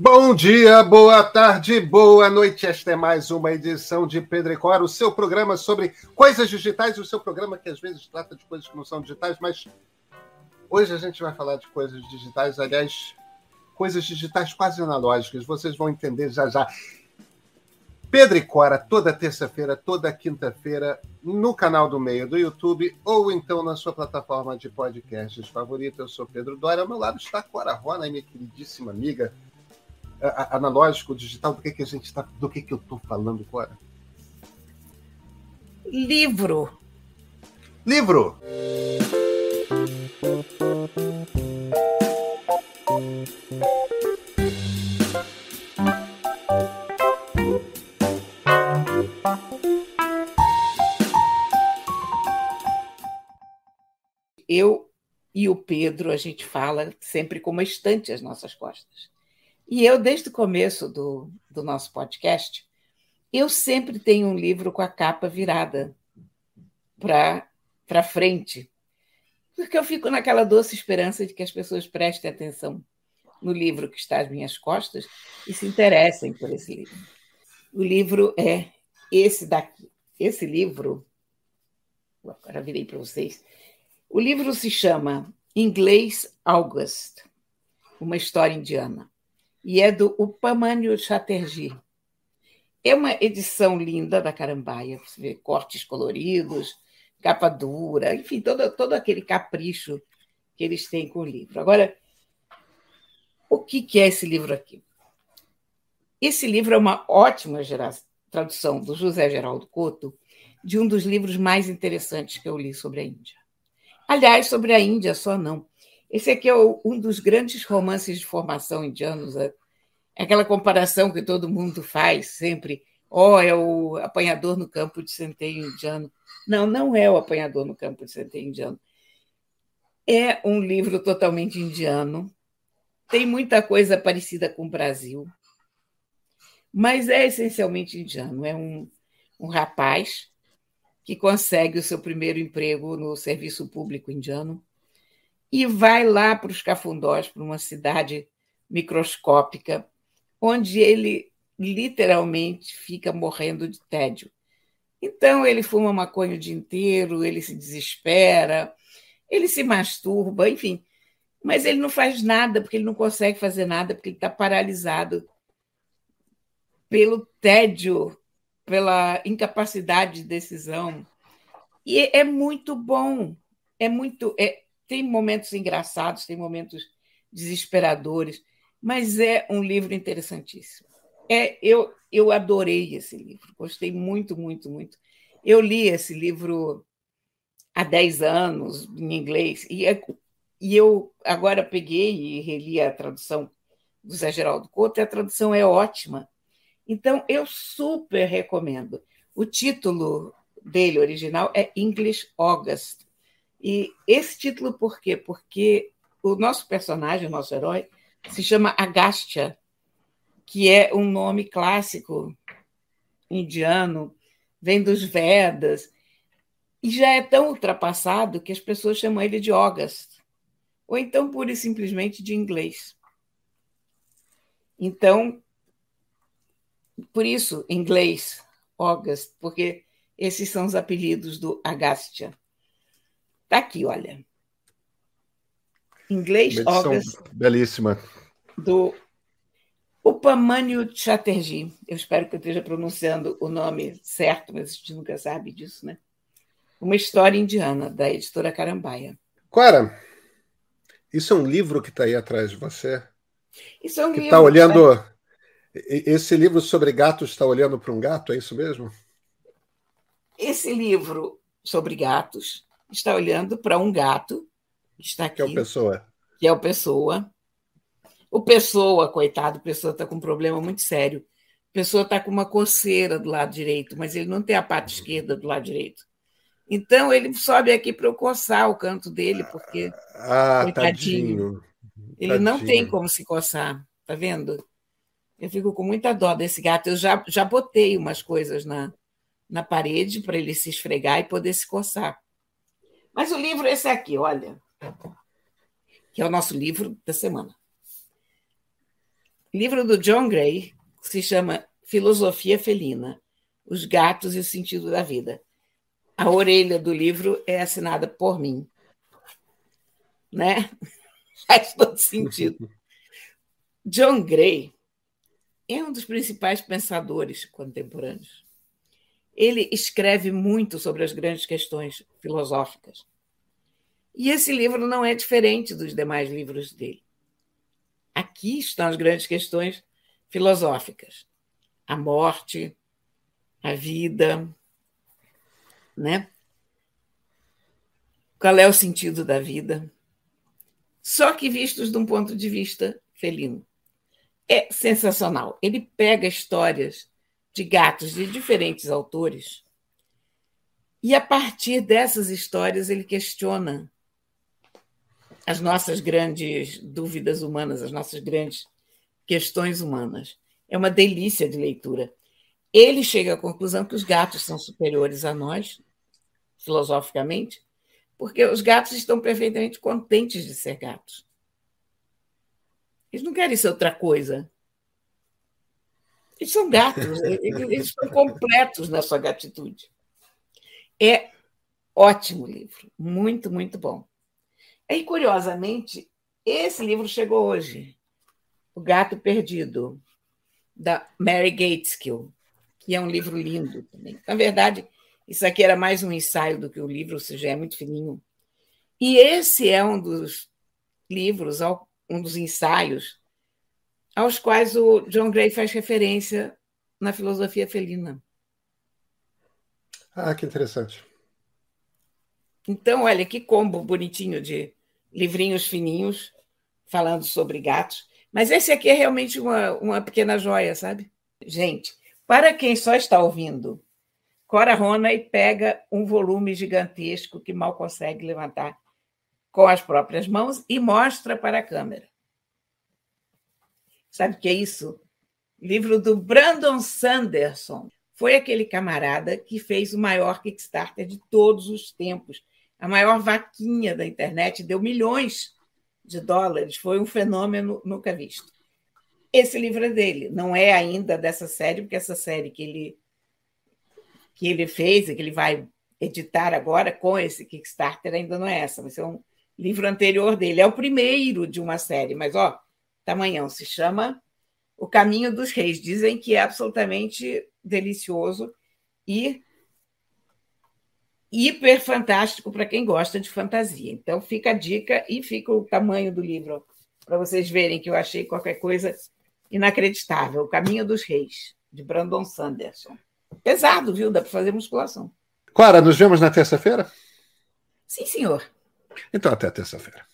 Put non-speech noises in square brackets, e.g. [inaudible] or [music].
Bom dia, boa tarde, boa noite. Esta é mais uma edição de Pedro e Cora, o seu programa sobre coisas digitais, o seu programa que às vezes trata de coisas que não são digitais, mas hoje a gente vai falar de coisas digitais, aliás, coisas digitais quase analógicas, vocês vão entender já já. Pedro e Cora, toda terça-feira, toda quinta-feira, no canal do Meio do YouTube ou então na sua plataforma de podcasts favorita. Eu sou Pedro Dória, ao meu lado está Cora Rona, minha queridíssima amiga. Analógico, digital, do que, que a gente está. Do que, que eu estou falando, Cora? Livro. Livro! eu e o Pedro, a gente fala sempre com uma estante às nossas costas. E eu, desde o começo do, do nosso podcast, eu sempre tenho um livro com a capa virada para frente, porque eu fico naquela doce esperança de que as pessoas prestem atenção no livro que está às minhas costas e se interessem por esse livro. O livro é esse daqui. Esse livro, agora virei para vocês, o livro se chama Inglês August, uma história indiana, e é do Upamanyu Chatterjee. É uma edição linda da Carambaia, você vê cortes coloridos, capa dura, enfim, todo, todo aquele capricho que eles têm com o livro. Agora, o que, que é esse livro aqui? Esse livro é uma ótima tradução do José Geraldo Couto de um dos livros mais interessantes que eu li sobre a Índia. Aliás, sobre a Índia só não. Esse aqui é um dos grandes romances de formação indianos. É aquela comparação que todo mundo faz sempre. Oh, é o apanhador no campo de centeio indiano. Não, não é o apanhador no campo de centeio indiano. É um livro totalmente indiano. Tem muita coisa parecida com o Brasil, mas é essencialmente indiano. É um, um rapaz que consegue o seu primeiro emprego no serviço público indiano e vai lá para os cafundós, para uma cidade microscópica, onde ele literalmente fica morrendo de tédio. Então ele fuma maconha o dia inteiro, ele se desespera, ele se masturba, enfim. Mas ele não faz nada, porque ele não consegue fazer nada, porque ele está paralisado pelo tédio pela incapacidade de decisão. E é muito bom, é muito. É, tem momentos engraçados, tem momentos desesperadores, mas é um livro interessantíssimo. É, eu, eu adorei esse livro, gostei muito, muito, muito. Eu li esse livro há 10 anos, em inglês, e, é, e eu agora peguei e reli a tradução do Zé Geraldo Couto, e a tradução é ótima. Então, eu super recomendo. O título dele original é English August. E esse título por quê? Porque o nosso personagem, o nosso herói, se chama Agastya, que é um nome clássico indiano, vem dos Vedas, e já é tão ultrapassado que as pessoas chamam ele de August, ou então pura e simplesmente de inglês. Então, por isso, inglês, August, porque esses são os apelidos do Agastya. Está aqui, olha. Inglês, August. Belíssima. Do Upamanyu Chatterjee. Eu espero que eu esteja pronunciando o nome certo, mas a gente nunca sabe disso, né? Uma história indiana, da editora Carambaia. Clara, isso é um livro que está aí atrás de você? Isso é um que livro. Está olhando. Né? Esse livro sobre gatos está olhando para um gato, é isso mesmo? Esse livro sobre gatos está olhando para um gato que está aqui. Que é o Pessoa. Que é o Pessoa. O Pessoa, coitado, o Pessoa está com um problema muito sério. O Pessoa está com uma coceira do lado direito, mas ele não tem a parte esquerda do lado direito. Então ele sobe aqui para eu coçar o canto dele, porque. Ah, coitadinho. Tadinho. Ele tadinho. não tem como se coçar, tá vendo? Eu fico com muita dó desse gato. Eu já, já botei umas coisas na, na parede para ele se esfregar e poder se coçar. Mas o livro é esse aqui, olha, que é o nosso livro da semana. livro do John Gray, que se chama Filosofia Felina: Os Gatos e o Sentido da Vida. A orelha do livro é assinada por mim. Né? [laughs] Faz todo sentido. John Gray é um dos principais pensadores contemporâneos. Ele escreve muito sobre as grandes questões filosóficas. E esse livro não é diferente dos demais livros dele. Aqui estão as grandes questões filosóficas: a morte, a vida, né? Qual é o sentido da vida? Só que vistos de um ponto de vista felino é sensacional. Ele pega histórias de gatos de diferentes autores e, a partir dessas histórias, ele questiona as nossas grandes dúvidas humanas, as nossas grandes questões humanas. É uma delícia de leitura. Ele chega à conclusão que os gatos são superiores a nós, filosoficamente, porque os gatos estão perfeitamente contentes de ser gatos. Eles não querem ser outra coisa. Eles são gatos, [laughs] eles estão completos na sua gatitude. É ótimo livro, muito, muito bom. E, curiosamente, esse livro chegou hoje, O Gato Perdido, da Mary Gateskill, que é um livro lindo também. Na verdade, isso aqui era mais um ensaio do que o um livro, ou seja, é muito fininho. E esse é um dos livros um dos ensaios aos quais o John Gray faz referência na filosofia felina. Ah, que interessante. Então, olha que combo bonitinho de livrinhos fininhos falando sobre gatos. Mas esse aqui é realmente uma, uma pequena joia, sabe? Gente, para quem só está ouvindo, Cora Rona e pega um volume gigantesco que mal consegue levantar com as próprias mãos e mostra para a câmera. Sabe o que é isso? Livro do Brandon Sanderson. Foi aquele camarada que fez o maior Kickstarter de todos os tempos. A maior vaquinha da internet deu milhões de dólares. Foi um fenômeno nunca visto. Esse livro é dele, não é ainda dessa série, porque essa série que ele que ele fez e que ele vai editar agora com esse Kickstarter ainda não é essa, vai ser um livro anterior dele. É o primeiro de uma série, mas ó, tamanhão, se chama O Caminho dos Reis. Dizem que é absolutamente delicioso e hiper fantástico para quem gosta de fantasia. Então fica a dica e fica o tamanho do livro para vocês verem que eu achei qualquer coisa inacreditável. O Caminho dos Reis, de Brandon Sanderson. Pesado, viu? Dá para fazer musculação. Clara, nos vemos na terça-feira? Sim, senhor. Então, até terça-feira.